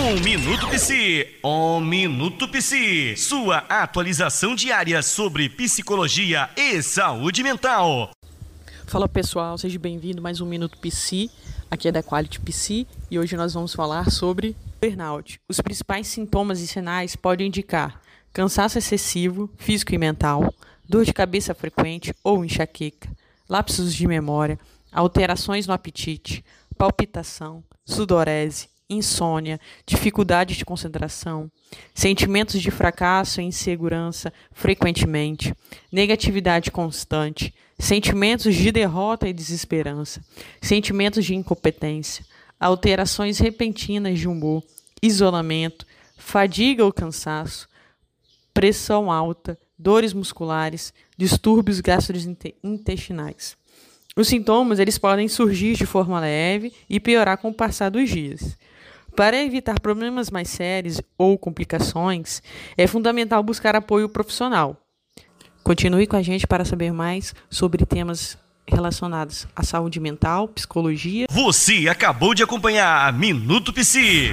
Um Minuto Psi, um Minuto Psi, sua atualização diária sobre psicologia e saúde mental. Fala pessoal, seja bem-vindo mais um Minuto Psi, aqui é da Quality Psi e hoje nós vamos falar sobre burnout. Os principais sintomas e sinais podem indicar cansaço excessivo, físico e mental, dor de cabeça frequente ou enxaqueca, lapsos de memória, alterações no apetite, palpitação, sudorese, insônia, dificuldade de concentração, sentimentos de fracasso e insegurança frequentemente, negatividade constante, sentimentos de derrota e desesperança, sentimentos de incompetência, alterações repentinas de humor, isolamento, fadiga ou cansaço, pressão alta, dores musculares, distúrbios gastrointestinais. Os sintomas eles podem surgir de forma leve e piorar com o passar dos dias. Para evitar problemas mais sérios ou complicações, é fundamental buscar apoio profissional. Continue com a gente para saber mais sobre temas relacionados à saúde mental, psicologia. Você acabou de acompanhar Minuto Psi.